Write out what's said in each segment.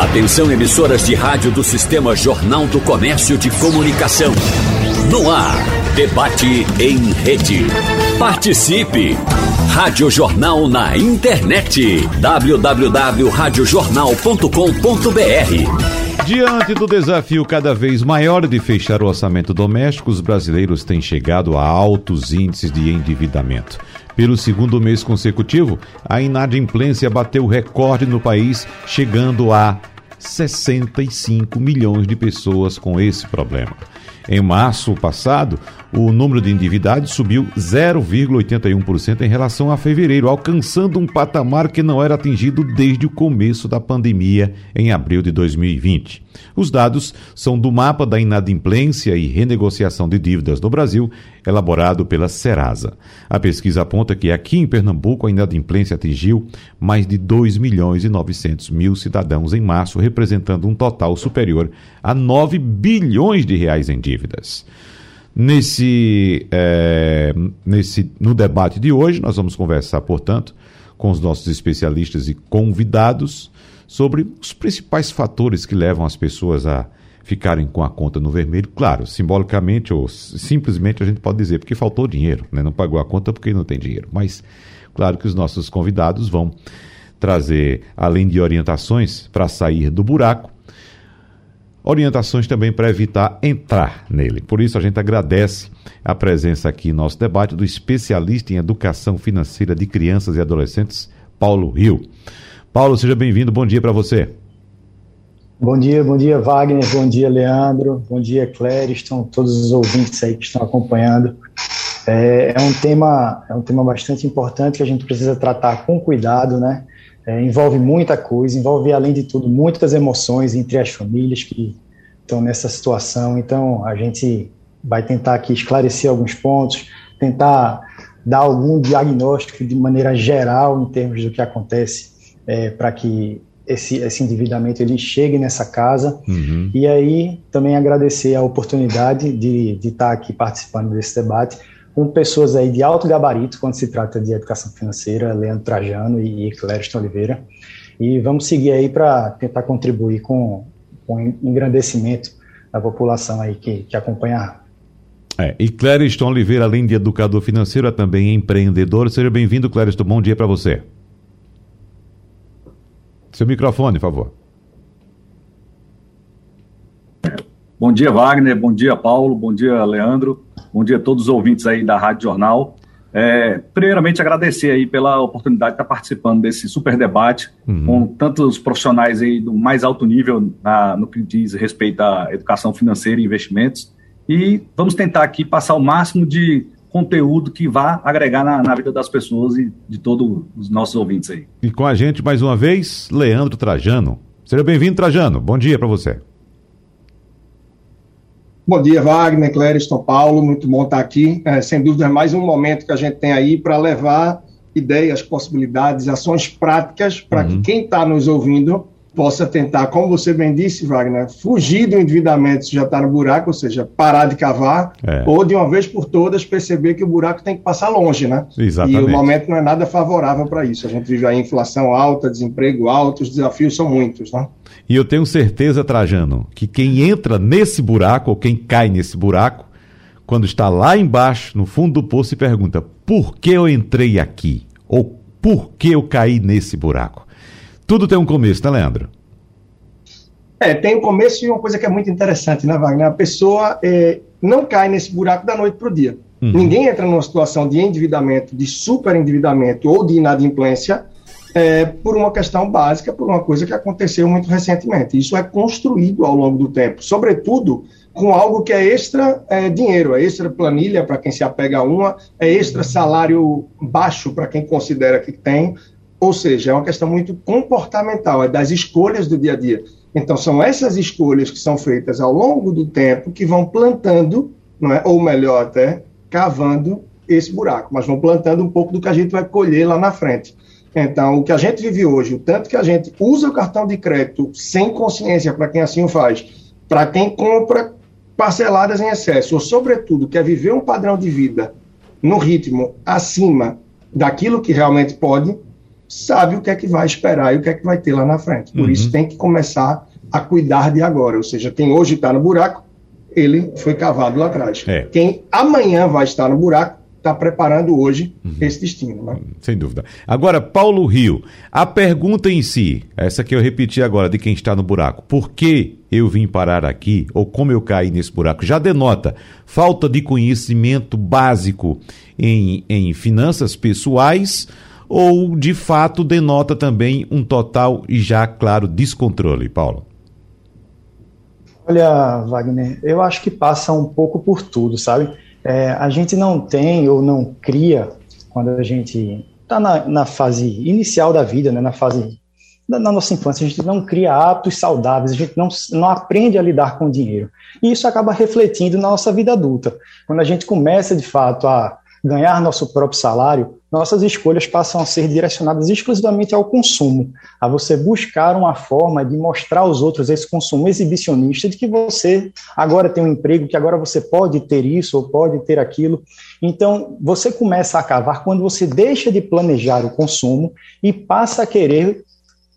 Atenção emissoras de rádio do Sistema Jornal do Comércio de Comunicação. No ar, debate em rede. Participe! Rádio Jornal na internet. www.radiojornal.com.br Diante do desafio cada vez maior de fechar o orçamento doméstico, os brasileiros têm chegado a altos índices de endividamento. Pelo segundo mês consecutivo, a inadimplência bateu recorde no país, chegando a 65 milhões de pessoas com esse problema. Em março passado, o número de endividados subiu 0,81% em relação a fevereiro, alcançando um patamar que não era atingido desde o começo da pandemia, em abril de 2020. Os dados são do mapa da inadimplência e renegociação de dívidas no Brasil, elaborado pela Serasa. A pesquisa aponta que aqui em Pernambuco a inadimplência atingiu mais de 2 milhões e 900 mil cidadãos em março, representando um total superior a 9 bilhões de reais em dívidas. Nesse, é, nesse, no debate de hoje, nós vamos conversar, portanto, com os nossos especialistas e convidados sobre os principais fatores que levam as pessoas a ficarem com a conta no vermelho. Claro, simbolicamente ou simplesmente a gente pode dizer porque faltou dinheiro, né? não pagou a conta porque não tem dinheiro. Mas, claro que os nossos convidados vão trazer, além de orientações para sair do buraco, orientações também para evitar entrar nele. Por isso, a gente agradece a presença aqui em nosso debate do especialista em educação financeira de crianças e adolescentes, Paulo Rio. Paulo, seja bem-vindo, bom dia para você. Bom dia, bom dia, Wagner, bom dia, Leandro, bom dia, estão todos os ouvintes aí que estão acompanhando. É, é, um tema, é um tema bastante importante que a gente precisa tratar com cuidado, né? É, envolve muita coisa, envolve, além de tudo, muitas emoções entre as famílias que estão nessa situação. Então, a gente vai tentar aqui esclarecer alguns pontos, tentar dar algum diagnóstico de maneira geral em termos do que acontece, é, para que esse, esse endividamento ele chegue nessa casa. Uhum. E aí, também agradecer a oportunidade de, de estar aqui participando desse debate com pessoas aí de alto gabarito quando se trata de educação financeira, Leandro Trajano e Clériston Oliveira. E vamos seguir aí para tentar contribuir com, com o engrandecimento da população aí que, que acompanha é, e Clériston Oliveira, além de educador financeiro, é também empreendedor. Seja bem-vindo, Clériston. Bom dia para você. Seu microfone, por favor. Bom dia, Wagner. Bom dia, Paulo. Bom dia, Leandro. Bom dia a todos os ouvintes aí da Rádio Jornal. É, primeiramente, agradecer aí pela oportunidade de estar participando desse super debate uhum. com tantos profissionais aí do mais alto nível na, no que diz respeito à educação financeira e investimentos. E vamos tentar aqui passar o máximo de conteúdo que vá agregar na, na vida das pessoas e de todos os nossos ouvintes aí. E com a gente, mais uma vez, Leandro Trajano. Seja bem-vindo, Trajano. Bom dia para você. Bom dia, Wagner, Clériston, Paulo, muito bom estar aqui. É, sem dúvida, é mais um momento que a gente tem aí para levar ideias, possibilidades, ações práticas para uhum. que quem está nos ouvindo possa tentar, como você bem disse, Wagner, fugir do endividamento se já está no buraco, ou seja, parar de cavar, é. ou de uma vez por todas perceber que o buraco tem que passar longe, né? Exatamente. E o momento não é nada favorável para isso. A gente vive a inflação alta, desemprego alto, os desafios são muitos, né? E eu tenho certeza, Trajano, que quem entra nesse buraco, ou quem cai nesse buraco, quando está lá embaixo, no fundo do poço, e pergunta: por que eu entrei aqui? Ou por que eu caí nesse buraco? Tudo tem um começo, né, Leandro? É, tem um começo e uma coisa que é muito interessante, né, Wagner? A pessoa é, não cai nesse buraco da noite para o dia. Uhum. Ninguém entra numa situação de endividamento, de superendividamento ou de inadimplência é, por uma questão básica, por uma coisa que aconteceu muito recentemente. Isso é construído ao longo do tempo, sobretudo com algo que é extra é, dinheiro, é extra planilha para quem se apega a uma, é extra salário baixo para quem considera que tem, ou seja, é uma questão muito comportamental, é das escolhas do dia a dia. Então, são essas escolhas que são feitas ao longo do tempo que vão plantando, não é? ou melhor até, cavando esse buraco, mas vão plantando um pouco do que a gente vai colher lá na frente. Então, o que a gente vive hoje, o tanto que a gente usa o cartão de crédito sem consciência para quem assim o faz, para quem compra parceladas em excesso, ou sobretudo quer viver um padrão de vida no ritmo acima daquilo que realmente pode, sabe o que é que vai esperar e o que é que vai ter lá na frente. Por uhum. isso tem que começar a cuidar de agora. Ou seja, quem hoje está no buraco, ele foi cavado lá atrás. É. Quem amanhã vai estar no buraco, está preparando hoje uhum. esse destino. Né? Sem dúvida. Agora, Paulo Rio, a pergunta em si, essa que eu repeti agora de quem está no buraco, por que eu vim parar aqui ou como eu caí nesse buraco, já denota falta de conhecimento básico em, em finanças pessoais ou de fato denota também um total e já claro descontrole, Paulo? Olha, Wagner, eu acho que passa um pouco por tudo, sabe? É, a gente não tem ou não cria, quando a gente está na, na, fase inicial da vida, né, na fase da, na nossa infância, a gente não cria hábitos saudáveis, a gente não, não aprende a lidar com o dinheiro. E isso acaba refletindo na nossa vida adulta. Quando a gente começa, de fato, a ganhar nosso próprio salário, nossas escolhas passam a ser direcionadas exclusivamente ao consumo, a você buscar uma forma de mostrar aos outros esse consumo exibicionista de que você agora tem um emprego, que agora você pode ter isso ou pode ter aquilo. Então, você começa a acabar quando você deixa de planejar o consumo e passa a querer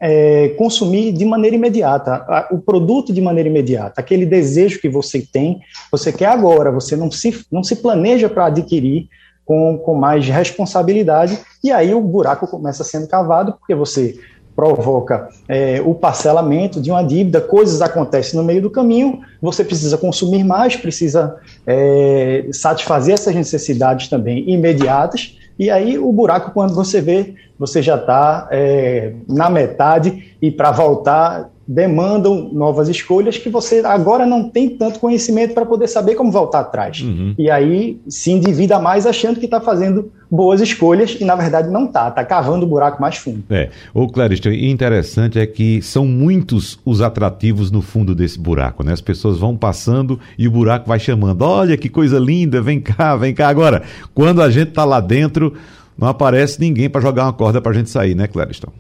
é, consumir de maneira imediata, o produto de maneira imediata, aquele desejo que você tem, você quer agora, você não se, não se planeja para adquirir, com, com mais responsabilidade, e aí o buraco começa sendo cavado, porque você provoca é, o parcelamento de uma dívida, coisas acontecem no meio do caminho, você precisa consumir mais, precisa é, satisfazer essas necessidades também imediatas, e aí o buraco, quando você vê, você já está é, na metade, e para voltar demandam novas escolhas que você agora não tem tanto conhecimento para poder saber como voltar atrás. Uhum. E aí se endivida mais achando que está fazendo boas escolhas e na verdade não está, está cavando o buraco mais fundo. É, o Clarice, interessante é que são muitos os atrativos no fundo desse buraco, né? As pessoas vão passando e o buraco vai chamando, olha que coisa linda, vem cá, vem cá. Agora, quando a gente está lá dentro, não aparece ninguém para jogar uma corda para a gente sair, né, Clariston?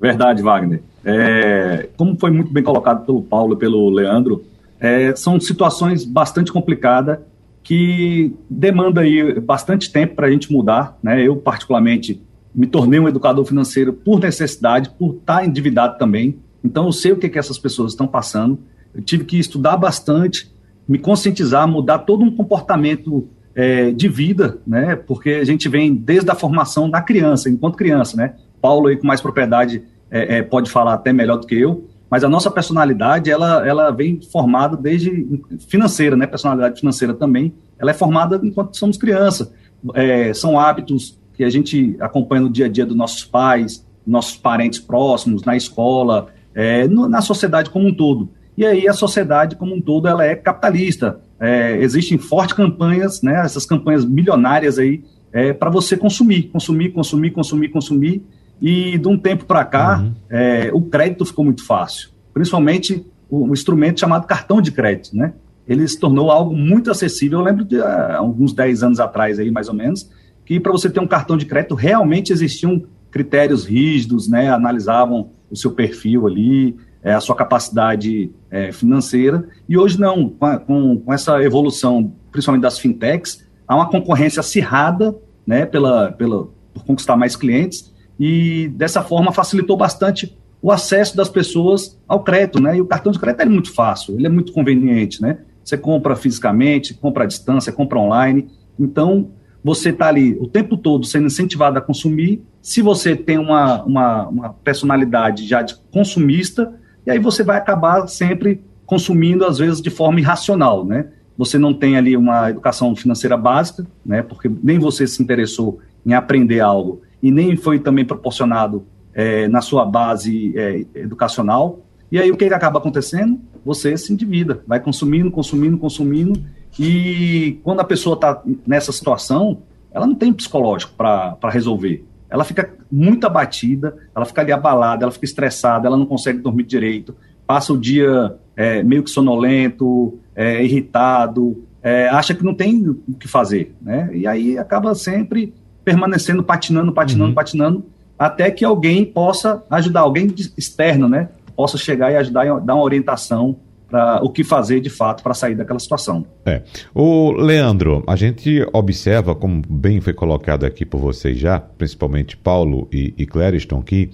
Verdade, Wagner. É, como foi muito bem colocado pelo Paulo e pelo Leandro, é, são situações bastante complicadas que demandam aí bastante tempo para a gente mudar. Né? Eu, particularmente, me tornei um educador financeiro por necessidade, por estar endividado também. Então, eu sei o que, que essas pessoas estão passando. Eu tive que estudar bastante, me conscientizar, mudar todo um comportamento é, de vida, né? Porque a gente vem desde a formação da criança, enquanto criança, né? Paulo aí com mais propriedade é, é, pode falar até melhor do que eu, mas a nossa personalidade, ela, ela vem formada desde financeira, né? Personalidade financeira também, ela é formada enquanto somos criança. É, são hábitos que a gente acompanha no dia a dia dos nossos pais, nossos parentes próximos, na escola, é, no, na sociedade como um todo. E aí a sociedade como um todo, ela é capitalista. É, existem fortes campanhas, né? Essas campanhas milionárias aí, é, para você consumir, consumir, consumir, consumir, consumir, e de um tempo para cá, uhum. é, o crédito ficou muito fácil, principalmente o, um instrumento chamado cartão de crédito, né? Ele se tornou algo muito acessível. Eu lembro de uh, alguns 10 anos atrás, aí, mais ou menos, que para você ter um cartão de crédito realmente existiam critérios rígidos, né? Analisavam o seu perfil ali, é, a sua capacidade é, financeira. E hoje não, com, a, com, com, essa evolução, principalmente das fintechs, há uma concorrência acirrada, né? Pela, pela, por conquistar mais clientes e dessa forma facilitou bastante o acesso das pessoas ao crédito, né? E o cartão de crédito é muito fácil, ele é muito conveniente, né? Você compra fisicamente, compra à distância, compra online. Então, você está ali o tempo todo sendo incentivado a consumir. Se você tem uma, uma, uma, personalidade já de consumista, e aí você vai acabar sempre consumindo, às vezes, de forma irracional, né? Você não tem ali uma educação financeira básica, né? Porque nem você se interessou em aprender algo e nem foi também proporcionado é, na sua base é, educacional. E aí o que, que acaba acontecendo? Você se endivida, vai consumindo, consumindo, consumindo, e quando a pessoa está nessa situação, ela não tem psicológico para resolver. Ela fica muito abatida, ela fica ali abalada, ela fica estressada, ela não consegue dormir direito, passa o dia é, meio que sonolento, é, irritado, é, acha que não tem o que fazer, né? E aí acaba sempre permanecendo patinando, patinando, uhum. patinando, até que alguém possa ajudar, alguém externo, né? Possa chegar e ajudar e dar uma orientação para o que fazer de fato para sair daquela situação. É. O Leandro, a gente observa, como bem foi colocado aqui por vocês já, principalmente Paulo e, e Clériston, que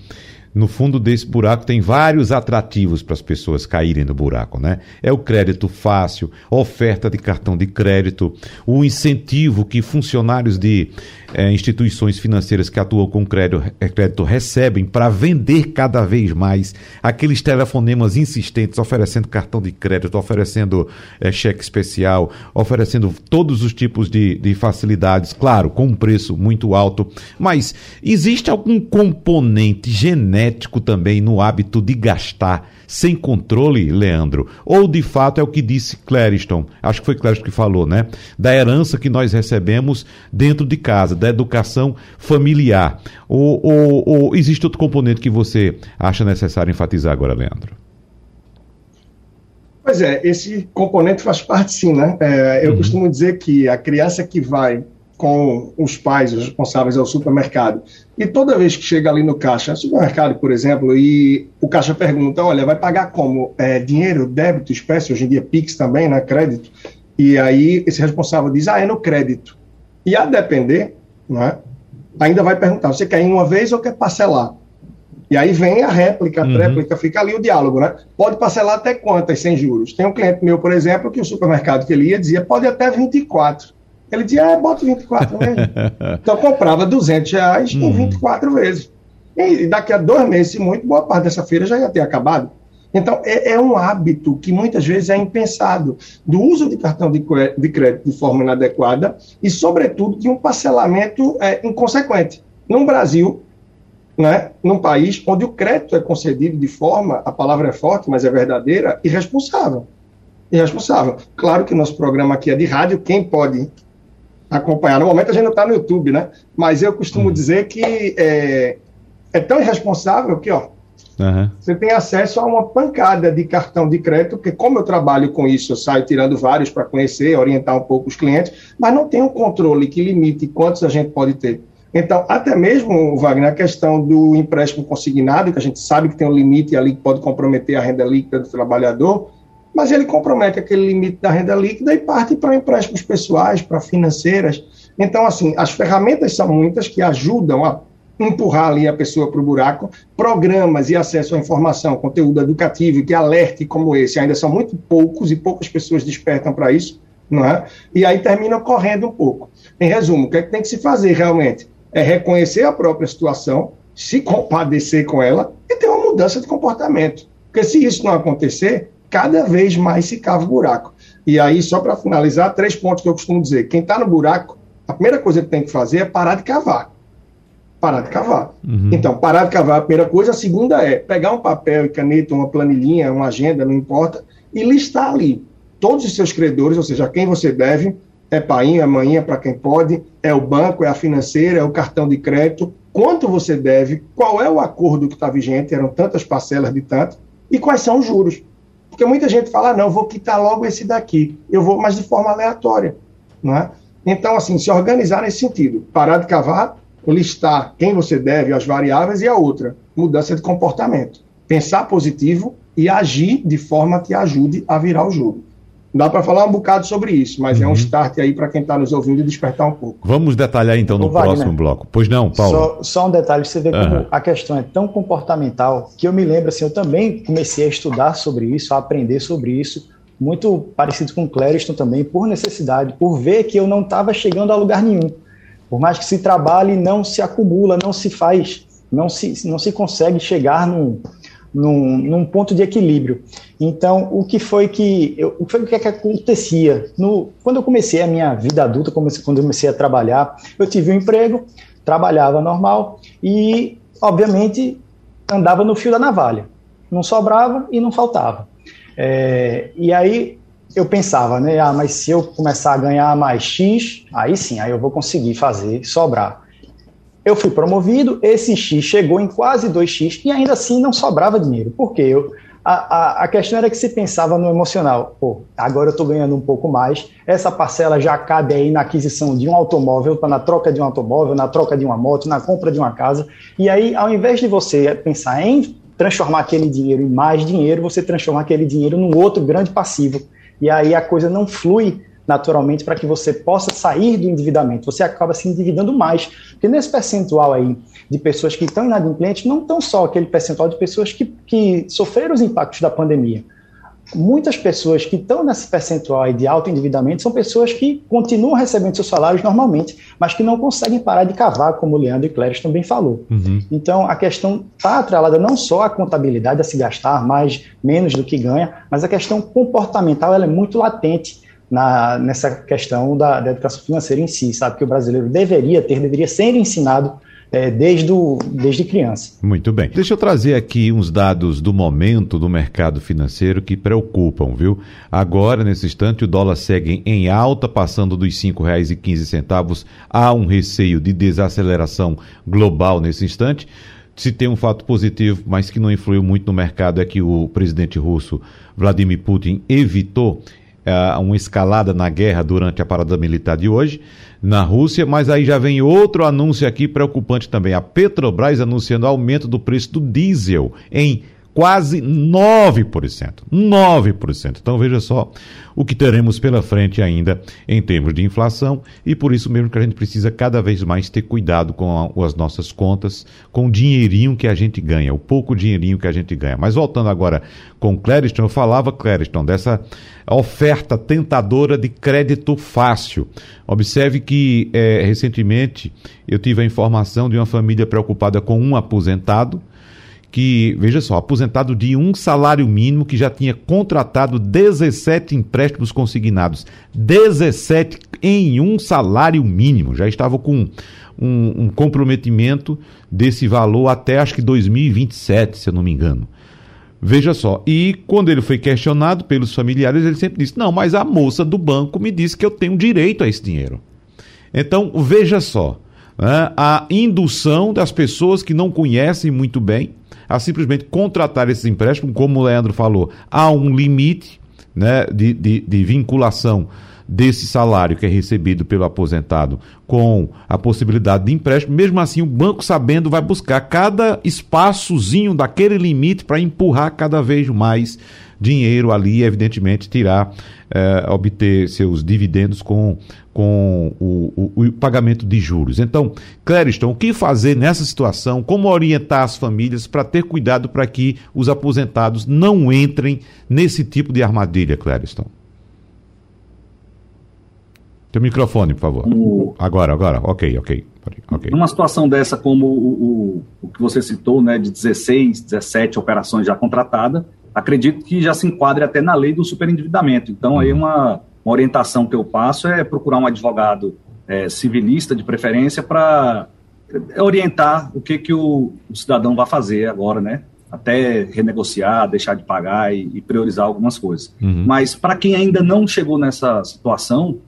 no fundo desse buraco tem vários atrativos para as pessoas caírem no buraco, né? É o crédito fácil, oferta de cartão de crédito, o incentivo que funcionários de é, instituições financeiras que atuam com crédito, é, crédito recebem para vender cada vez mais aqueles telefonemas insistentes oferecendo cartão de crédito, oferecendo é, cheque especial, oferecendo todos os tipos de, de facilidades, claro, com um preço muito alto, mas existe algum componente genético genético também no hábito de gastar sem controle, Leandro? Ou de fato é o que disse Clériston, acho que foi Clériston que falou, né? Da herança que nós recebemos dentro de casa, da educação familiar. Ou, ou, ou existe outro componente que você acha necessário enfatizar agora, Leandro? Pois é, esse componente faz parte sim, né? É, eu uhum. costumo dizer que a criança que vai com os pais, os responsáveis ao supermercado. E toda vez que chega ali no caixa, supermercado, por exemplo, e o caixa pergunta, olha, vai pagar como? É, dinheiro, débito, espécie, hoje em dia Pix também, né, crédito. E aí esse responsável diz, ah, é no crédito. E a depender, né, ainda vai perguntar, você quer ir uma vez ou quer parcelar? E aí vem a réplica, a uhum. réplica, fica ali o diálogo, né? Pode parcelar até quantas sem juros? Tem um cliente meu, por exemplo, que o supermercado que ele ia dizia, pode até 24. Ele dizia, é, bota 24 vezes. então comprava 200 reais em 24 uhum. vezes. E daqui a dois meses, muito, boa parte dessa feira já ia ter acabado. Então, é, é, um hábito que muitas vezes é impensado, do uso de cartão de, de crédito de forma inadequada e, sobretudo, de um parcelamento é, inconsequente. No Brasil, né, num país onde o crédito é concedido de forma, a palavra é forte, mas é verdadeira, irresponsável. Irresponsável. Claro que nosso programa aqui é de rádio, quem pode acompanhar. No momento a gente não está no YouTube, né? Mas eu costumo uhum. dizer que é, é, tão irresponsável que, ó, uhum. você tem acesso a uma pancada de cartão de crédito, porque como eu trabalho com isso, eu saio tirando vários para conhecer, orientar um pouco os clientes, mas não tem um controle que limite quantos a gente pode ter. Então, até mesmo, Wagner, a questão do empréstimo consignado, que a gente sabe que tem um limite ali que pode comprometer a renda líquida do trabalhador, mas ele compromete aquele limite da renda líquida e parte para empréstimos pessoais, para financeiras. Então, assim, as ferramentas são muitas que ajudam a empurrar ali a pessoa para o buraco. Programas e acesso à informação, conteúdo educativo que alerte como esse ainda são muito poucos e poucas pessoas despertam para isso, não é? E aí termina correndo um pouco. Em resumo, o que, é que tem que se fazer realmente? É reconhecer a própria situação, se compadecer com ela e ter uma mudança de comportamento. Porque se isso não acontecer, cada vez mais se cava o buraco. E aí, só para finalizar, três pontos que eu costumo dizer. Quem está no buraco, a primeira coisa que tem que fazer é parar de cavar. Parar de cavar. Uhum. Então, parar de cavar é a primeira coisa. A segunda é pegar um papel e caneta, uma planilhinha, uma agenda, não importa, e listar ali todos os seus credores, ou seja, quem você deve, é pai, é para quem pode, é o banco, é a financeira, é o cartão de crédito, quanto você deve, qual é o acordo que está vigente, eram tantas parcelas de tanto, e quais são os juros. Porque muita gente fala, ah, não, vou quitar logo esse daqui. Eu vou, mas de forma aleatória. Não é? Então, assim, se organizar nesse sentido. Parar de cavar, listar quem você deve, as variáveis, e a outra, mudança de comportamento. Pensar positivo e agir de forma que ajude a virar o jogo. Dá para falar um bocado sobre isso, mas uhum. é um uhum. start aí para quem está nos ouvindo despertar um pouco. Vamos detalhar então no Ô, próximo Wagner, bloco. Pois não, Paulo? Só, só um detalhe, você vê uhum. como a questão é tão comportamental que eu me lembro assim, eu também comecei a estudar sobre isso, a aprender sobre isso, muito parecido com o Clériston também, por necessidade, por ver que eu não estava chegando a lugar nenhum. Por mais que se trabalhe, não se acumula, não se faz, não se, não se consegue chegar num, num, num, ponto de equilíbrio. Então, o que foi que, eu, o que, foi que, é acontecia? No, quando eu comecei a minha vida adulta, comecei, quando eu comecei a trabalhar, eu tive um emprego, trabalhava normal e, obviamente, andava no fio da navalha. Não sobrava e não faltava. É, e aí eu pensava, né? Ah, mas se eu começar a ganhar mais X, aí sim, aí eu vou conseguir fazer sobrar. Eu fui promovido, esse X chegou em quase 2X e ainda assim não sobrava dinheiro. Por quê? Eu, a, a, a, questão era que se pensava no emocional. Pô, agora eu estou ganhando um pouco mais, essa parcela já cabe aí na aquisição de um automóvel, na troca de um automóvel, na troca de uma moto, na compra de uma casa. E aí, ao invés de você pensar em transformar aquele dinheiro em mais dinheiro, você transforma aquele dinheiro num outro grande passivo. E aí a coisa não flui naturalmente para que você possa sair do endividamento. Você acaba se endividando mais. Porque nesse percentual aí de pessoas que estão inadimplentes, não tão só aquele percentual de pessoas que, que sofreram os impactos da pandemia. Muitas pessoas que estão nesse percentual aí de alto endividamento são pessoas que continuam recebendo seus salários normalmente, mas que não conseguem parar de cavar, como o Leandro e Cléris também falou. Uhum. Então, a questão está atrelada não só à contabilidade, a se gastar mais, menos do que ganha, mas a questão comportamental ela é muito latente na, nessa questão da, da, educação financeira em si, sabe? Que o brasileiro deveria ter, deveria ser ensinado é, desde, o, desde criança. Muito bem. Deixa eu trazer aqui uns dados do momento do mercado financeiro que preocupam, viu? Agora, nesse instante, o dólar segue em alta, passando dos R$ 5,15. Há um receio de desaceleração global nesse instante. Se tem um fato positivo, mas que não influiu muito no mercado, é que o presidente russo Vladimir Putin evitou uh, uma escalada na guerra durante a parada militar de hoje na Rússia, mas aí já vem outro anúncio aqui preocupante também. A Petrobras anunciando aumento do preço do diesel em quase 9%. 9%. Então veja só o que teremos pela frente ainda em termos de inflação e por isso mesmo que a gente precisa cada vez mais ter cuidado com as nossas contas, com o dinheirinho que a gente ganha, o pouco dinheirinho que a gente ganha. Mas voltando agora com Clériston, eu falava, Clériston, dessa oferta tentadora de crédito fácil. Observe que é, recentemente eu tive a informação de uma família preocupada com um aposentado que, veja só, aposentado de um salário mínimo que já tinha contratado 17 empréstimos consignados. 17 em um salário mínimo. Já estava com um, um comprometimento desse valor até acho que 2027, se eu não me engano. Veja só, e quando ele foi questionado pelos familiares, ele sempre disse: Não, mas a moça do banco me disse que eu tenho direito a esse dinheiro. Então, veja só, né, a indução das pessoas que não conhecem muito bem a simplesmente contratar esses empréstimos, como o Leandro falou, há um limite né, de, de, de vinculação desse salário que é recebido pelo aposentado com a possibilidade de empréstimo, mesmo assim o banco sabendo vai buscar cada espaçozinho daquele limite para empurrar cada vez mais dinheiro ali, evidentemente tirar, eh, obter seus dividendos com, com o, o, o, pagamento de juros. Então, Clériston, o que fazer nessa situação? Como orientar as famílias para ter cuidado para que os aposentados não entrem nesse tipo de armadilha, Clériston? Teu microfone, por favor. O... Agora, agora. Ok, ok. okay. Numa situação dessa, como o, o, o, que você citou, né, de 16, 17 operações já contratadas, acredito que já se enquadre até na lei do superendividamento. Então, uhum. aí uma, uma, orientação que eu passo é procurar um advogado é, civilista, de preferência, para orientar o que, que o, o, cidadão vai fazer agora, né? Até renegociar, deixar de pagar e, e priorizar algumas coisas. Uhum. Mas para quem ainda não chegou nessa situação,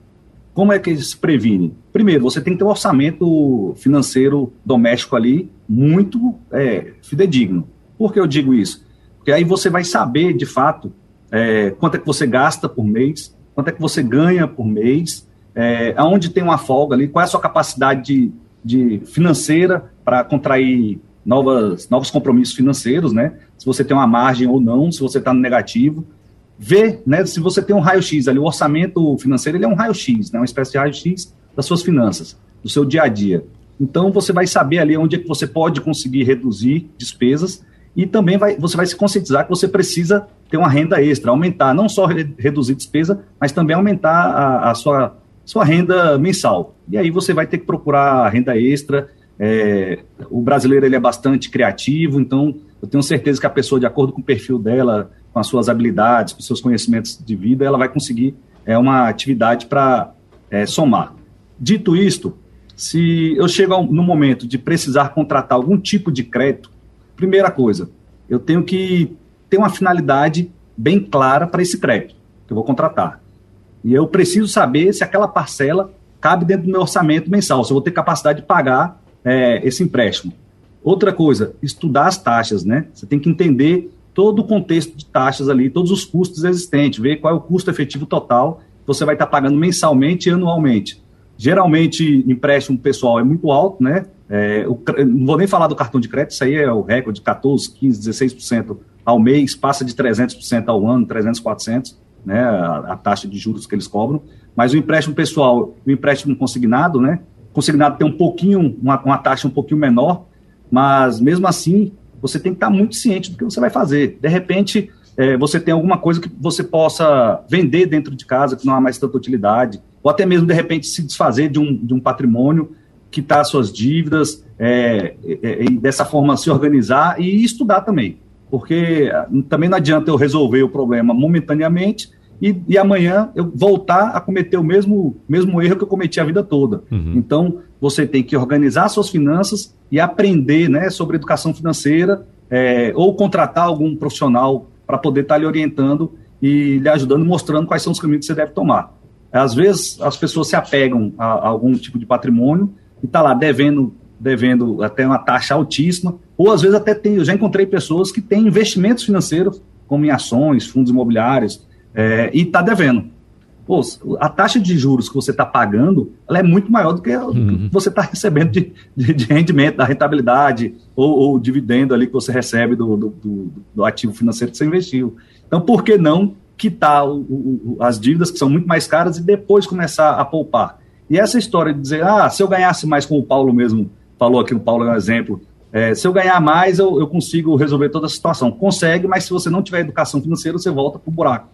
como é que se previne? Primeiro, você tem que ter um orçamento financeiro doméstico ali muito é, fidedigno. Por que eu digo isso? Porque aí você vai saber, de fato, é, quanto é que você gasta por mês, quanto é que você ganha por mês, é, aonde tem uma folga ali, qual é a sua capacidade de, de financeira para contrair novas, novos compromissos financeiros, né? Se você tem uma margem ou não, se você está no negativo ver, né, se você tem um raio-x ali, o orçamento financeiro ele é um raio-x, né, uma espécie de raio-x das suas finanças, do seu dia a dia. Então você vai saber ali onde é que você pode conseguir reduzir despesas e também vai, você vai se conscientizar que você precisa ter uma renda extra, aumentar, não só re, reduzir despesa, mas também aumentar a, a, sua, sua renda mensal. E aí você vai ter que procurar renda extra. É, o brasileiro ele é bastante criativo, então eu tenho certeza que a pessoa, de acordo com o perfil dela, com as suas habilidades, com os seus conhecimentos de vida, ela vai conseguir é, uma atividade para é, somar. Dito isto, se eu chego no momento de precisar contratar algum tipo de crédito, primeira coisa, eu tenho que ter uma finalidade bem clara para esse crédito que eu vou contratar. E eu preciso saber se aquela parcela cabe dentro do meu orçamento mensal, se eu vou ter capacidade de pagar é, esse empréstimo. Outra coisa, estudar as taxas, né? Você tem que entender todo o contexto de taxas ali, todos os custos existentes, ver qual é o custo efetivo total que você vai estar pagando mensalmente e anualmente. Geralmente, empréstimo pessoal é muito alto, né? É, o, não vou nem falar do cartão de crédito, isso aí é o recorde, 14, 15, 16% ao mês, passa de 300% ao ano, 300, 400, né, a, a, taxa de juros que eles cobram. Mas o empréstimo pessoal, o empréstimo consignado, né, consignado tem um pouquinho, uma, uma taxa um pouquinho menor, mas mesmo assim, você tem que estar muito ciente do que você vai fazer. De repente, é, você tem alguma coisa que você possa vender dentro de casa, que não há mais tanta utilidade, ou até mesmo, de repente, se desfazer de um, de um patrimônio, quitar suas dívidas, é, é, e dessa forma se organizar e estudar também porque ah, também não adianta eu resolver o problema momentaneamente e, e, amanhã eu voltar a cometer o mesmo, mesmo erro que eu cometi a vida toda. Uhum. Então, você tem que organizar suas finanças e aprender né, sobre educação financeira é, ou contratar algum profissional para poder estar tá lhe orientando e lhe ajudando, mostrando quais são os caminhos que você deve tomar. Às vezes, as pessoas se apegam a, a algum tipo de patrimônio e está lá devendo devendo até uma taxa altíssima, ou às vezes até tem, eu já encontrei pessoas que têm investimentos financeiros, como em ações, fundos imobiliários, é, e está devendo. Pô, a taxa de juros que você está pagando, ela é muito maior do que uhum. você está recebendo de, de, de, rendimento, da rentabilidade, ou, ou, dividendo ali que você recebe do, do, do, do, ativo financeiro que você investiu. Então, por que não quitar o, o, as dívidas que são muito mais caras e depois começar a poupar? E essa história de dizer, ah, se eu ganhasse mais com o Paulo mesmo, falou aqui, o Paulo é um exemplo. É, se eu ganhar mais, eu, eu, consigo resolver toda a situação. Consegue, mas se você não tiver educação financeira, você volta para o buraco.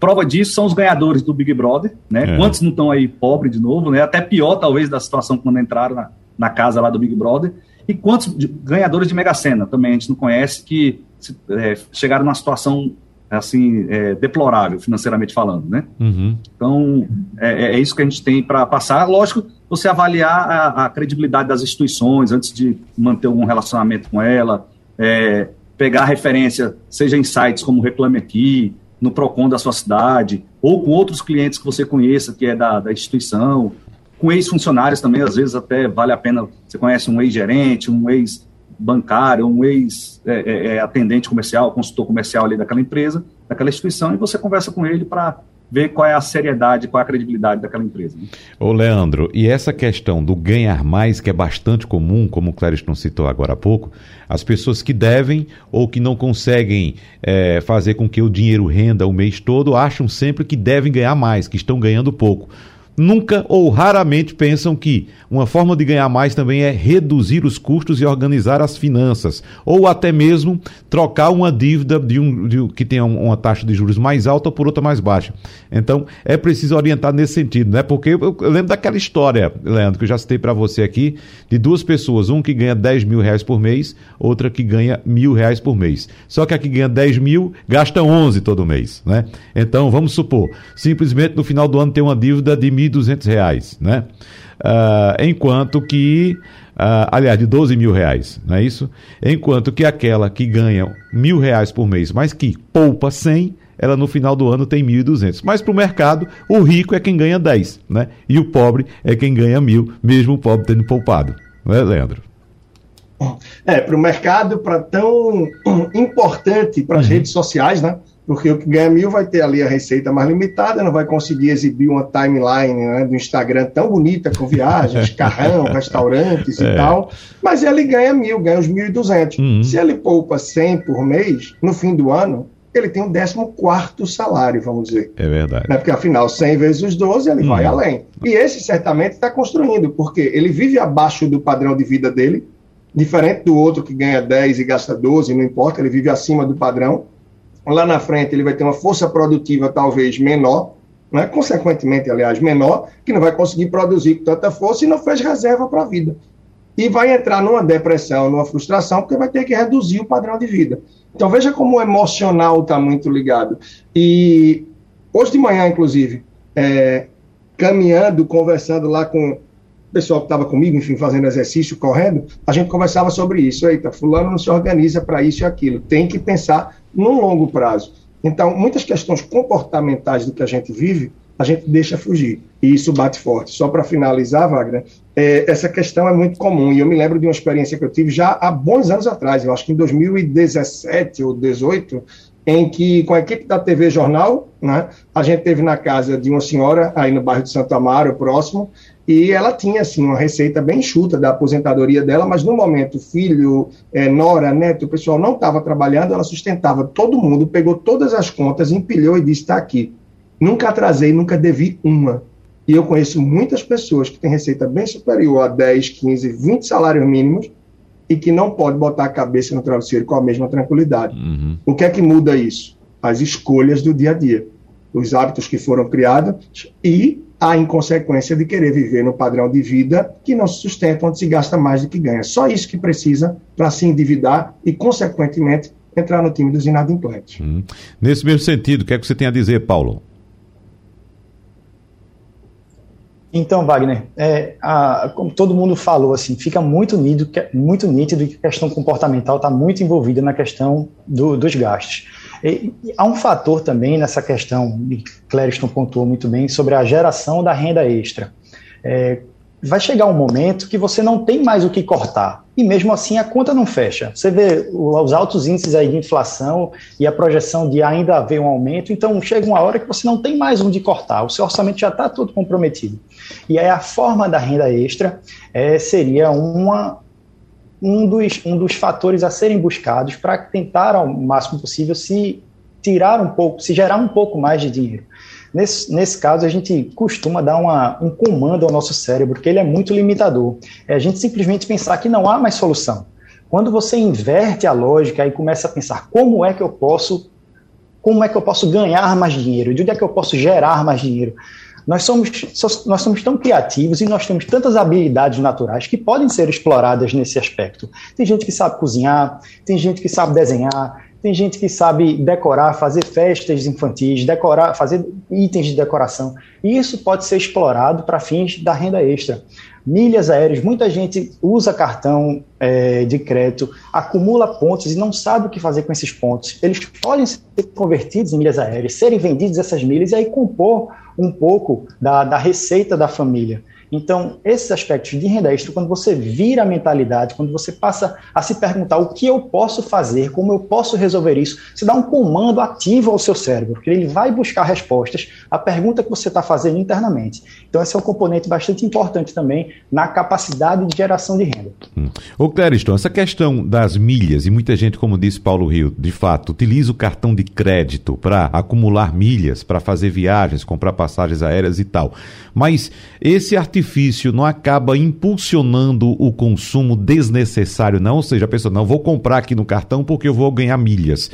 Prova disso são os ganhadores do Big Brother, né? É. Quantos não estão aí pobres de novo, né? Até pior, talvez, da situação quando entraram na, na casa lá do Big Brother. E quantos de, ganhadores de Mega Sena também a gente não conhece que é, chegaram numa situação assim é, deplorável financeiramente falando, né? Uhum. Então é, é, isso que a gente tem para passar. Lógico, você avaliar a, a, credibilidade das instituições antes de manter algum relacionamento com ela, é, pegar referência, seja em sites como Reclame Aqui, no Procon da sua cidade, ou com outros clientes que você conheça que é da, da instituição, com ex-funcionários também, às vezes até vale a pena, você conhece um ex-gerente, um ex-bancário, um ex-atendente é, é, comercial, consultor comercial ali daquela empresa, daquela instituição, e você conversa com ele para ver qual é a seriedade, qual é a credibilidade daquela empresa. Né? Ô Leandro, e essa questão do ganhar mais, que é bastante comum, como o Clariston citou agora há pouco, as pessoas que devem ou que não conseguem é, fazer com que o dinheiro renda o mês todo, acham sempre que devem ganhar mais, que estão ganhando pouco nunca ou raramente pensam que uma forma de ganhar mais também é reduzir os custos e organizar as finanças, ou até mesmo trocar uma dívida de um, de, que tenha uma taxa de juros mais alta por outra mais baixa. Então, é preciso orientar nesse sentido, né? Porque eu, eu lembro daquela história, Leandro, que eu já citei para você aqui, de duas pessoas, um que ganha 10 mil reais por mês, outra que ganha mil reais por mês. Só que a que ganha 10 mil gasta 11 todo mês, né? Então, vamos supor, simplesmente no final do ano tem uma dívida de mil 1.200 reais, né? Uh, enquanto que, uh, aliás, de 12 mil reais, não é isso? Enquanto que aquela que ganha mil reais por mês, mas que poupa 100, ela no final do ano tem 1.200. Mas para o mercado, o rico é quem ganha 10, né? E o pobre é quem ganha mil, mesmo o pobre tendo poupado. Não é, Leandro? É, para o mercado, para tão importante para as uhum. redes sociais, né? Porque o que ganha mil vai ter ali a receita mais limitada, não vai conseguir exibir uma timeline né, do Instagram tão bonita, com viagens, carrão, restaurantes é. e tal, mas ele ganha mil, ganha os mil e duzentos. Uhum. Se ele poupa cem por mês, no fim do ano, ele tem um décimo quarto salário, vamos dizer. É verdade. Né? Porque, afinal, 100 vezes os 12, ele uhum. vai além. E esse, certamente, está construindo, porque ele vive abaixo do padrão de vida dele, diferente do outro que ganha 10 e gasta 12, não importa, ele vive acima do padrão, lá na frente ele vai ter uma força produtiva talvez menor, né? consequentemente, aliás, menor, que não vai conseguir produzir tanta força e não fez reserva para a vida. E vai entrar numa depressão, numa frustração, porque vai ter que reduzir o padrão de vida. Então veja como o emocional está muito ligado. E hoje de manhã, inclusive, é, caminhando, conversando lá com pessoal que estava comigo, enfim, fazendo exercício, correndo, a gente conversava sobre isso. Eita, fulano não se organiza para isso e aquilo. Tem que pensar no longo prazo. Então, muitas questões comportamentais do que a gente vive, a gente deixa fugir. E isso bate forte. Só para finalizar, Wagner, é, essa questão é muito comum. E eu me lembro de uma experiência que eu tive já há bons anos atrás, eu acho que em 2017 ou 2018, em que, com a equipe da TV Jornal, né, a gente teve na casa de uma senhora, aí no bairro de Santo Amaro, próximo, e ela tinha, assim, uma receita bem chuta da aposentadoria dela, mas no momento, filho, é, nora, neto, o pessoal não estava trabalhando, ela sustentava todo mundo, pegou todas as contas, empilhou e disse, está aqui. Nunca atrasei, nunca devi uma. E eu conheço muitas pessoas que têm receita bem superior a 10, 15, 20 salários mínimos, e que não pode botar a cabeça no travesseiro com a mesma tranquilidade. Uhum. O que é que muda isso? As escolhas do dia a dia, os hábitos que foram criados e a inconsequência de querer viver no padrão de vida que não se sustenta, onde se gasta mais do que ganha. Só isso que precisa para se endividar e, consequentemente, entrar no time dos inadimplentes. Uhum. Nesse mesmo sentido, o que é que você tem a dizer, Paulo? Então, Wagner, é, a, como todo mundo falou, assim, fica muito nítido, muito nítido que a questão comportamental está muito envolvida na questão do, dos gastos. E, há um fator também nessa questão, e Clériston pontuou muito bem, sobre a geração da renda extra. É, vai chegar um momento que você não tem mais o que cortar. E mesmo assim a conta não fecha. Você vê os altos índices aí de inflação e a projeção de ainda haver um aumento, então chega uma hora que você não tem mais onde cortar, o seu orçamento já está todo comprometido. E aí a forma da renda extra é, seria uma, um, dos, um dos fatores a serem buscados para tentar ao máximo possível se tirar um pouco, se gerar um pouco mais de dinheiro. Nesse, nesse caso, a gente costuma dar uma, um comando ao nosso cérebro, que ele é muito limitador. É a gente simplesmente pensar que não há mais solução. Quando você inverte a lógica e começa a pensar como é que eu posso, como é que eu posso ganhar mais dinheiro, de onde é que eu posso gerar mais dinheiro, nós somos, nós somos tão criativos e nós temos tantas habilidades naturais que podem ser exploradas nesse aspecto. Tem gente que sabe cozinhar, tem gente que sabe desenhar, tem gente que sabe decorar, fazer festas infantis, decorar, fazer itens de decoração. E isso pode ser explorado para fins da renda extra. Milhas aéreas, muita gente usa cartão é, de crédito, acumula pontos e não sabe o que fazer com esses pontos. Eles podem ser convertidos em milhas aéreas, serem vendidos essas milhas e aí compor um pouco da, da receita da família. Então, esses aspectos de renda extra, quando você vira a mentalidade, quando você passa a se perguntar o que eu posso fazer, como eu posso resolver isso, você dá um comando ativo ao seu cérebro, porque ele vai buscar respostas à pergunta que você está fazendo internamente. Então, esse é um componente bastante importante também na capacidade de geração de renda. Hum. Ô, Clériston, essa questão das milhas, e muita gente, como disse Paulo Rio, de fato, utiliza o cartão de crédito para acumular milhas, para fazer viagens, comprar passagens aéreas e tal. Mas esse artifício não acaba impulsionando o consumo desnecessário, não? Ou seja, a pessoa, não, vou comprar aqui no cartão porque eu vou ganhar milhas.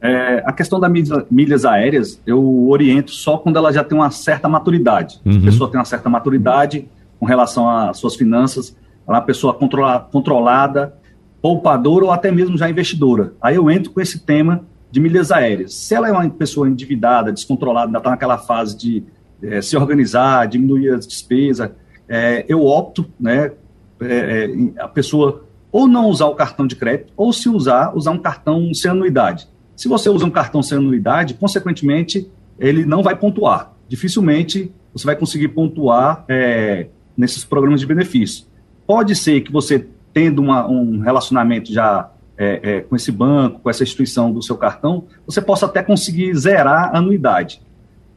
É, a questão das milhas, milhas, aéreas, eu oriento só quando ela já tem uma certa maturidade. Uhum. A pessoa tem uma certa maturidade com relação às suas finanças, ela é uma pessoa controla, controlada, poupadora ou até mesmo já investidora. Aí eu entro com esse tema de milhas aéreas. Se ela é uma pessoa endividada, descontrolada, ainda está naquela fase de é, se organizar, diminuir as despesas, é, eu opto, né, é, é, a pessoa ou não usar o cartão de crédito, ou se usar, usar um cartão sem anuidade. Se você usa um cartão sem anuidade, consequentemente, ele não vai pontuar. Dificilmente você vai conseguir pontuar é, nesses programas de benefício. Pode ser que você, tendo uma, um relacionamento já é, é, com esse banco, com essa instituição do seu cartão, você possa até conseguir zerar a anuidade.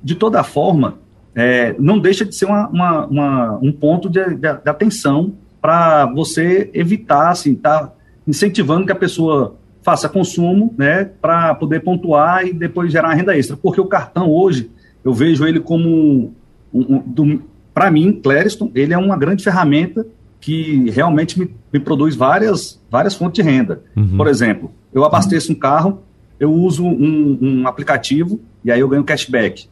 De toda forma, é, não deixa de ser uma, uma, uma, um ponto de, de, de atenção para você evitar, assim, tá incentivando que a pessoa faça consumo, né, para poder pontuar e depois gerar renda extra. Porque o cartão hoje, eu vejo ele como, um, um, para mim, Clériston, ele é uma grande ferramenta que realmente me, me produz várias, várias fontes de renda. Uhum. Por exemplo, eu abasteço um carro, eu uso um, um aplicativo e aí eu ganho cashback.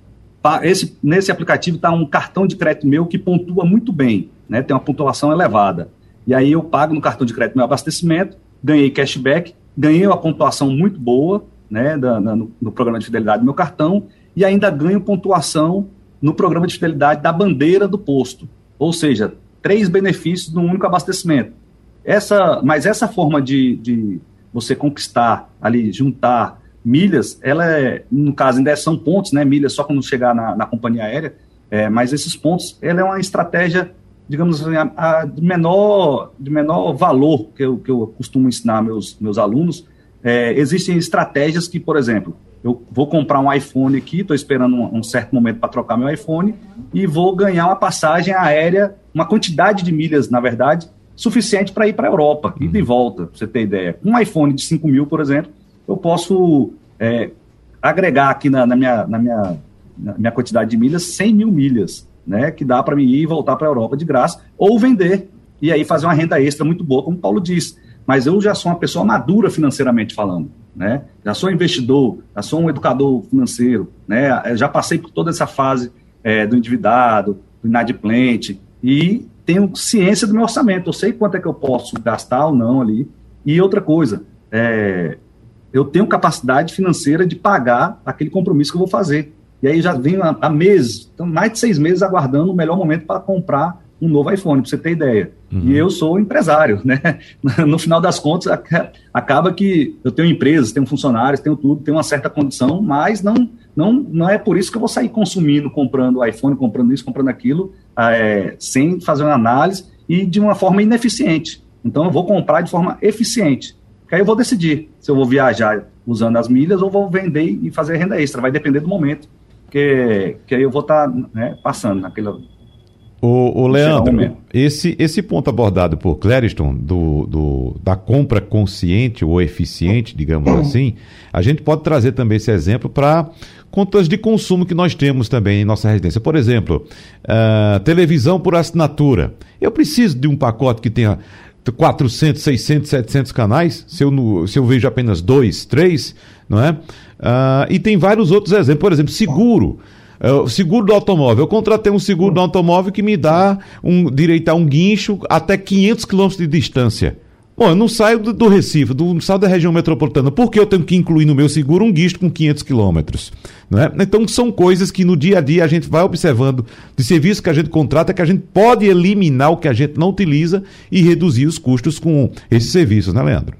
Esse, nesse aplicativo está um cartão de crédito meu que pontua muito bem, né? tem uma pontuação elevada. E aí eu pago no cartão de crédito meu abastecimento, ganhei cashback, ganhei uma pontuação muito boa né, da, da, no, no, programa de fidelidade do meu cartão e ainda ganho pontuação no programa de fidelidade da bandeira do posto. Ou seja, três benefícios num único abastecimento. Essa, mas essa forma de, de você conquistar ali, juntar milhas, ela é, no caso, ainda são pontos, né? Milhas só quando chegar na, na companhia aérea, é, mas esses pontos, ela é uma estratégia, digamos assim, a, a, de, menor, de menor valor que eu, que eu costumo ensinar meus, meus alunos, é, existem estratégias que, por exemplo, eu vou comprar um iPhone aqui, estou esperando um, um, certo momento para trocar meu iPhone e vou ganhar uma passagem aérea, uma quantidade de milhas, na verdade, suficiente para ir para a Europa e de uhum. volta, para você ter ideia. Um iPhone de 5 mil, por exemplo, eu posso é, agregar aqui na, na, minha, na, minha, na minha quantidade de milhas 100 mil milhas, né, que dá para mim ir e voltar para a Europa de graça, ou vender e aí fazer uma renda extra muito boa, como o Paulo disse. Mas eu já sou uma pessoa madura financeiramente falando né? Já sou investidor, já sou um educador financeiro, né? Já passei por toda essa fase é, do endividado, do inadimplente e tenho ciência do meu orçamento. Eu sei quanto é que eu posso gastar ou não ali. E outra coisa, é, eu tenho capacidade financeira de pagar aquele compromisso que eu vou fazer. E aí já venho há, meses, então mais de seis meses aguardando o melhor momento para comprar um novo iPhone, para você ter ideia. Uhum. E eu sou empresário, né? No final das contas, acaba que eu tenho empresas, tenho funcionários, tenho tudo, tenho uma certa condição, mas não, não, não é por isso que eu vou sair consumindo, comprando iPhone, comprando isso, comprando aquilo, é, sem fazer uma análise e de uma forma ineficiente. Então, eu vou comprar de forma eficiente. Que aí eu vou decidir se eu vou viajar usando as milhas ou vou vender e fazer renda extra. Vai depender do momento que, que aí eu vou estar tá, né, passando naquele o, o Leandro, esse, esse ponto abordado por Clériston, do, do, da compra consciente ou eficiente, digamos assim, a gente pode trazer também esse exemplo para contas de consumo que nós temos também em nossa residência. Por exemplo, uh, televisão por assinatura. Eu preciso de um pacote que tenha 400, 600, 700 canais, se eu, se eu vejo apenas dois, três, não é? Uh, e tem vários outros exemplos. Por exemplo, seguro. Uh, seguro do automóvel. Eu contratei um seguro do automóvel que me dá um direito a um guincho até 500 quilômetros de distância. Bom, eu não saio do, do Recife, do, não saio da região metropolitana. Por que eu tenho que incluir no meu seguro um guincho com 500 quilômetros? Né? Então, são coisas que no dia a dia a gente vai observando de serviço que a gente contrata, que a gente pode eliminar o que a gente não utiliza e reduzir os custos com esses serviços, né, Leandro?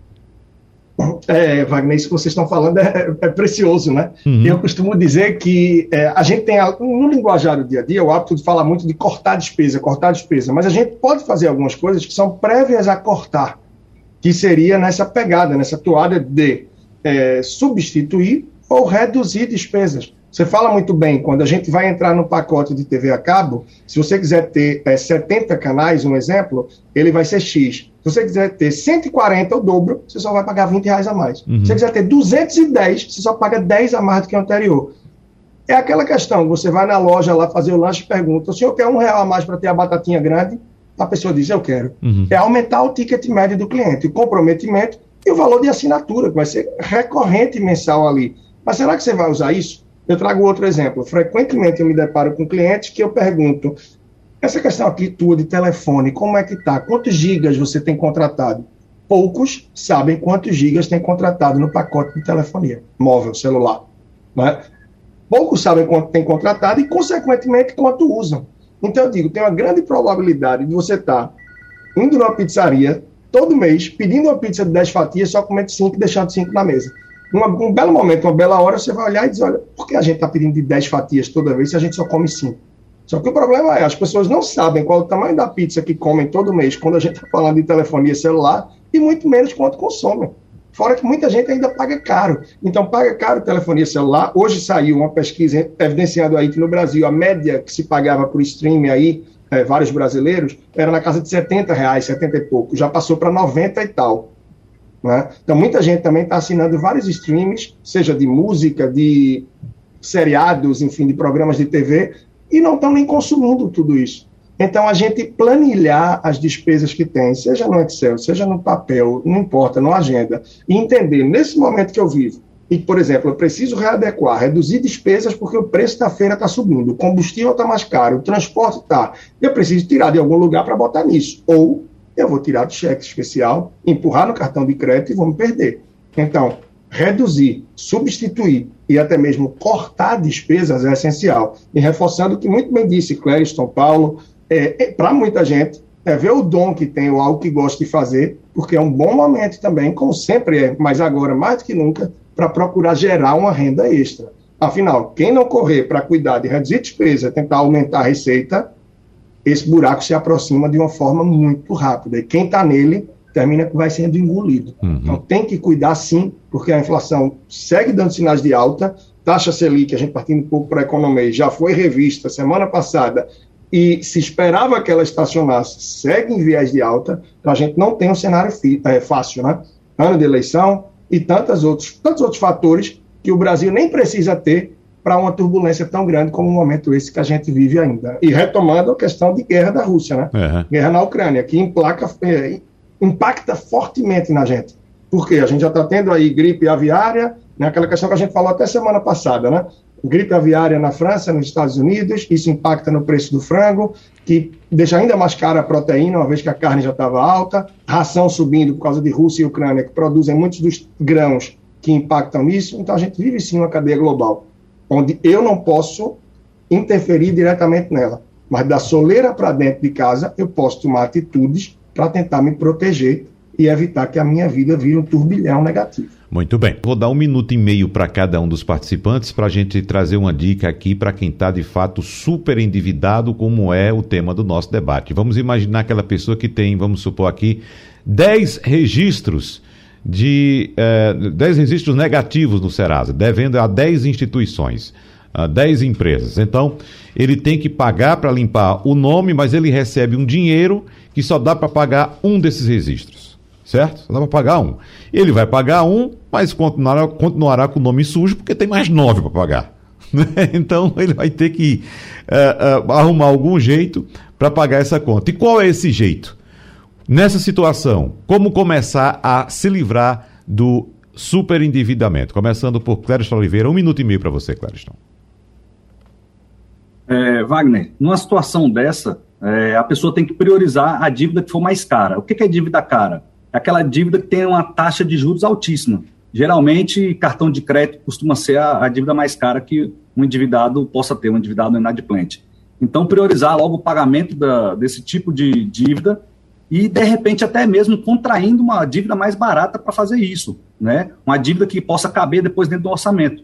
É, Wagner, isso que vocês estão falando é, é precioso, né? Uhum. Eu costumo dizer que é, a gente tem, no linguajar do dia a dia, o hábito de falar muito de cortar despesa, cortar despesa, mas a gente pode fazer algumas coisas que são prévias a cortar, que seria nessa pegada, nessa toada de é, substituir ou reduzir despesas. Você fala muito bem, quando a gente vai entrar no pacote de TV a cabo, se você quiser ter é, 70 canais, um exemplo, ele vai ser X. Se você quiser ter 140, o dobro, você só vai pagar 20 reais a mais. Uhum. Se você quiser ter 210, você só paga 10 a mais do que o anterior. É aquela questão, você vai na loja lá fazer o lanche e pergunta, o senhor quer um real a mais para ter a batatinha grande? A pessoa diz, eu quero. Uhum. É aumentar o ticket médio do cliente, o comprometimento e o valor de assinatura, que vai ser recorrente mensal ali. Mas será que você vai usar isso? Eu trago outro exemplo. Frequentemente eu me deparo com clientes que eu pergunto: essa questão aqui tua de telefone, como é que tá? Quantos gigas você tem contratado? Poucos sabem quantos gigas tem contratado no pacote de telefonia móvel, celular. Né? Poucos sabem quanto tem contratado e, consequentemente, quanto usam. Então, eu digo, tem uma grande probabilidade de você estar tá indo numa pizzaria todo mês, pedindo uma pizza de 10 fatias, só comendo 5 e deixando 5 na mesa uma, um belo momento, uma bela hora, você vai olhar e dizer, olha, por que a gente está pedindo de 10 fatias toda vez se a gente só come 5? Só que o problema é, as pessoas não sabem qual é o tamanho da pizza que comem todo mês quando a gente está falando de telefonia celular e muito menos quanto consomem. Fora que muita gente ainda paga caro. Então, paga caro telefonia celular. Hoje saiu uma pesquisa evidenciando aí que no Brasil a média que se pagava por streaming aí, é, vários brasileiros, era na casa de 70 reais, 70 e pouco. Já passou para 90 e tal. Né? Então, muita gente também está assinando vários streams, seja de música, de seriados, enfim, de programas de TV, e não estão nem consumindo tudo isso. Então, a gente planilhar as despesas que tem, seja no Excel, seja no papel, não importa, no agenda, e entender, nesse momento que eu vivo, e, por exemplo, eu preciso readequar, reduzir despesas porque o preço da feira está subindo, o combustível está mais caro, o transporte está. Eu preciso tirar de algum lugar para botar nisso. Ou eu vou tirar do cheque especial, empurrar no cartão de crédito e vou me perder. Então, reduzir, substituir e até mesmo cortar despesas é essencial. E reforçando o que muito bem disse Clériston, Paulo, é, é para muita gente, é ver o dom que tem ou algo que gosta de fazer, porque é um bom momento também, como sempre é, mas agora mais do que nunca, para procurar gerar uma renda extra. Afinal, quem não correr para cuidar de reduzir despesa, tentar aumentar a receita, esse buraco se aproxima de uma forma muito rápida. E quem está nele termina que vai sendo engolido. Uhum. Então tem que cuidar sim, porque a inflação segue dando sinais de alta, taxa Selic, a gente partindo um pouco para a economia, já foi revista semana passada e se esperava que ela estacionasse, segue em viés de alta, então a gente não tem um cenário é, fácil, né? Ano de eleição e tantos outros, tantos outros fatores que o Brasil nem precisa ter para uma turbulência tão grande como o momento esse que a gente vive ainda. E retomando a questão de guerra da Rússia, né? Uhum. Guerra na Ucrânia, que implaca, é, impacta fortemente na gente. Porque a gente já está tendo aí gripe aviária, né, aquela questão que a gente falou até semana passada, né? Gripe aviária na França, nos Estados Unidos, isso impacta no preço do frango, que deixa ainda mais cara a proteína, uma vez que a carne já estava alta, ração subindo por causa de Rússia e Ucrânia, que produzem muitos dos grãos que impactam nisso. Então a gente vive sim uma cadeia global, onde eu não posso interferir diretamente nela, mas da soleira para dentro de casa eu posso tomar atitudes para tentar me proteger e evitar que a minha vida vire um turbilhão negativo. Muito bem. Vou dar um minuto e meio para cada um dos participantes para a gente trazer uma dica aqui para quem está de fato super endividado, como é o tema do nosso debate. Vamos imaginar aquela pessoa que tem, vamos supor aqui, 10 registros de eh, 10 registros negativos no Serasa, devendo a 10 instituições. Uh, 10 empresas. Então, ele tem que pagar para limpar o nome, mas ele recebe um dinheiro que só dá para pagar um desses registros. Certo? Só dá para pagar um. Ele vai pagar um, mas continuará, continuará com o nome sujo, porque tem mais nove para pagar. então, ele vai ter que uh, uh, arrumar algum jeito para pagar essa conta. E qual é esse jeito? Nessa situação, como começar a se livrar do superendividamento? Começando por Clériston Oliveira. Um minuto e meio para você, Clériston. É, Wagner, numa situação dessa, é, a pessoa tem que priorizar a dívida que for mais cara. O que, que é dívida cara? É aquela dívida que tem uma taxa de juros altíssima. Geralmente, cartão de crédito costuma ser a, a dívida mais cara que um endividado possa ter, um endividado inadimplente. Então, priorizar logo o pagamento da, desse tipo de dívida e, de repente, até mesmo contraindo uma dívida mais barata para fazer isso, né? Uma dívida que possa caber depois dentro do orçamento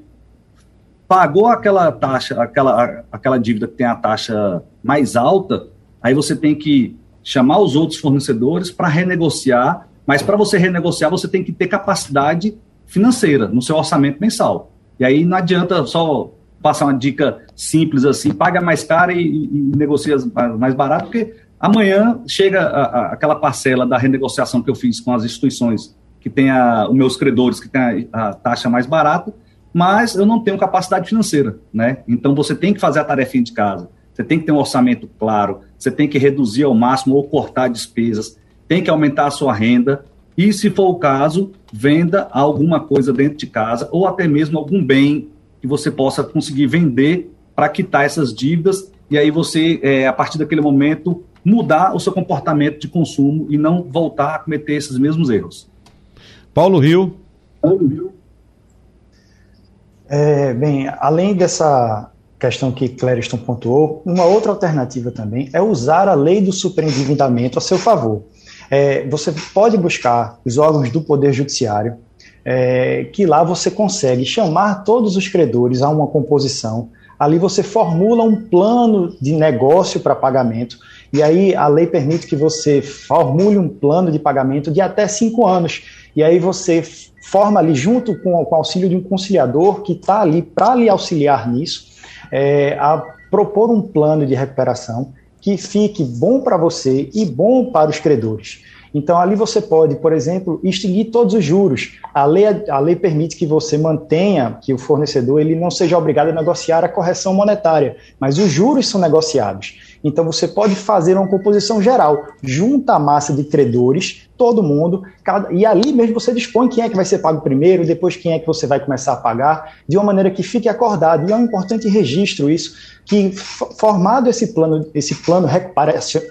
pagou aquela taxa, aquela, aquela dívida que tem a taxa mais alta, aí você tem que chamar os outros fornecedores para renegociar, mas para você renegociar, você tem que ter capacidade financeira no seu orçamento mensal. E aí não adianta só passar uma dica simples assim, paga mais caro e, e, e negocia mais barato, porque amanhã chega a, a, aquela parcela da renegociação que eu fiz com as instituições que tem os meus credores que tem a, a taxa mais barata, mas eu não tenho capacidade financeira, né? Então você tem que fazer a tarefinha de casa, você tem que ter um orçamento claro, você tem que reduzir ao máximo ou cortar despesas, tem que aumentar a sua renda e, se for o caso, venda alguma coisa dentro de casa ou até mesmo algum bem que você possa conseguir vender para quitar essas dívidas e aí você, é, a partir daquele momento, mudar o seu comportamento de consumo e não voltar a cometer esses mesmos erros. Paulo Rio. Paulo Rio. É, bem, além dessa questão que Clériston pontuou, uma outra alternativa também é usar a lei do superendividamento a seu favor. É, você pode buscar os órgãos do Poder Judiciário, é, que lá você consegue chamar todos os credores a uma composição. Ali você formula um plano de negócio para pagamento, e aí a lei permite que você formule um plano de pagamento de até cinco anos. E aí você forma ali, junto com, com o auxílio de um conciliador que está ali para lhe auxiliar nisso, é, a propor um plano de recuperação que fique bom para você e bom para os credores. Então, ali você pode, por exemplo, extinguir todos os juros. A lei, a lei permite que você mantenha, que o fornecedor ele não seja obrigado a negociar a correção monetária, mas os juros são negociados. Então você pode fazer uma composição geral, junta a massa de credores, todo mundo, cada, e ali mesmo você dispõe quem é que vai ser pago primeiro, depois quem é que você vai começar a pagar, de uma maneira que fique acordado. E é um importante registro isso, que formado esse plano, esse plano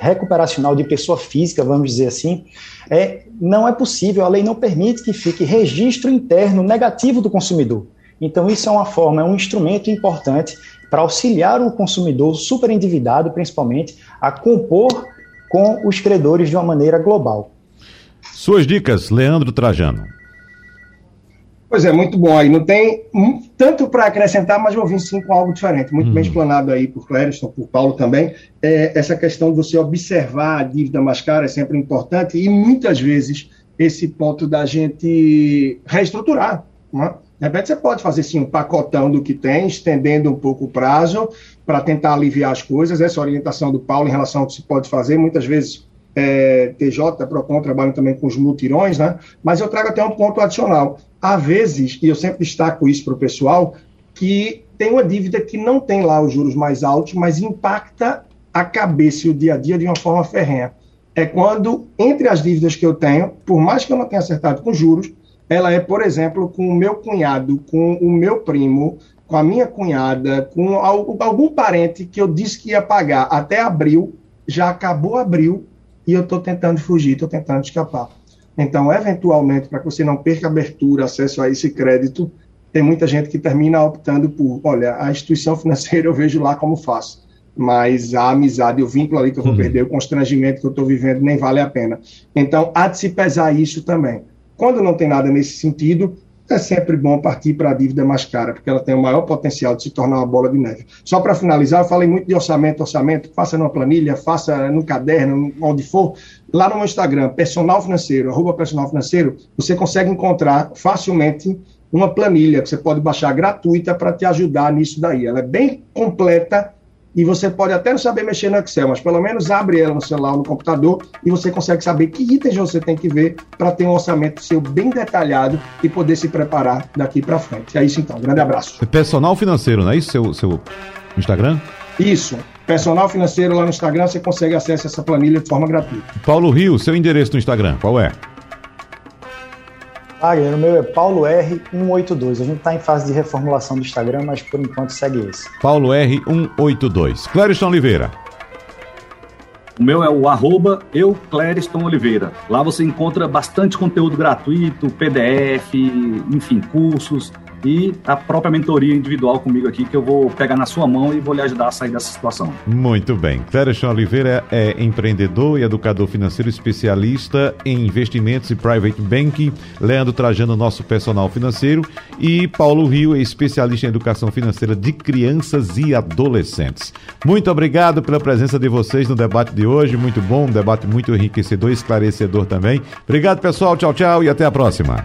recuperacional de pessoa física, vamos dizer assim, é, não é possível, a lei não permite que fique registro interno negativo do consumidor. Então, isso é uma forma, é um instrumento importante para auxiliar o consumidor super endividado, principalmente, a compor com os credores de uma maneira global. Suas dicas, Leandro Trajano. Pois é, muito bom aí. Não tem tanto para acrescentar, mas eu vim sim com algo diferente. Muito bem uhum. explanado aí por Clériston, por Paulo também. É, essa questão de você observar a dívida mais cara é sempre importante e muitas vezes esse ponto da gente reestruturar. Né? De repente você pode fazer sim um pacotão do que tem, estendendo um pouco o prazo para tentar aliviar as coisas. Essa orientação do Paulo em relação ao que se pode fazer, muitas vezes é, TJ, PROCON trabalham também com os mutirões, né? Mas eu trago até um ponto adicional. Há vezes, e eu sempre destaco isso para o pessoal, que tem uma dívida que não tem lá os juros mais altos, mas impacta a cabeça e o dia a dia de uma forma ferrenha. É quando, entre as dívidas que eu tenho, por mais que eu não tenha acertado com juros, ela é, por exemplo, com o meu cunhado, com o meu primo, com a minha cunhada, com algum parente que eu disse que ia pagar até abril, já acabou abril e eu estou tentando fugir, estou tentando escapar. Então, eventualmente, para que você não perca abertura, acesso a esse crédito, tem muita gente que termina optando por, olha, a instituição financeira eu vejo lá como faço, mas a amizade, o vínculo ali que eu vou uhum. perder, o constrangimento que eu estou vivendo, nem vale a pena. Então, há de se pesar isso também. Quando não tem nada nesse sentido, é sempre bom partir para a dívida mais cara, porque ela tem o maior potencial de se tornar uma bola de neve. Só para finalizar, eu falei muito de orçamento, orçamento, faça numa planilha, faça no caderno, onde for. Lá no meu Instagram, personal financeiro, arroba personal financeiro, você consegue encontrar facilmente uma planilha que você pode baixar gratuita para te ajudar nisso daí. Ela é bem completa e você pode até não saber mexer no Excel, mas pelo menos abre ela no celular ou no computador e você consegue saber que itens você tem que ver para ter um orçamento seu bem detalhado e poder se preparar daqui para frente. É isso então, grande abraço. É personal financeiro, não é isso seu, seu Instagram? Isso, personal financeiro lá no Instagram, você consegue acesso a essa planilha de forma gratuita. Paulo Rio, seu endereço no Instagram, qual é? Wagner, o meu é Paulo R182. A gente está em fase de reformulação do Instagram, mas por enquanto segue esse. Paulo R182. Clériston Oliveira. O meu é o arroba eu, Clériston Oliveira. Lá você encontra bastante conteúdo gratuito, PDF, enfim, cursos e a própria mentoria individual comigo aqui, que eu vou pegar na sua mão e vou lhe ajudar a sair dessa situação. Muito bem. Clérison Oliveira é empreendedor e educador financeiro especialista em investimentos e private banking. Leandro Trajano, nosso personal financeiro. E Paulo Rio é especialista em educação financeira de crianças e adolescentes. Muito obrigado pela presença de vocês no debate de hoje. Muito bom, um debate muito enriquecedor esclarecedor também. Obrigado, pessoal. Tchau, tchau e até a próxima.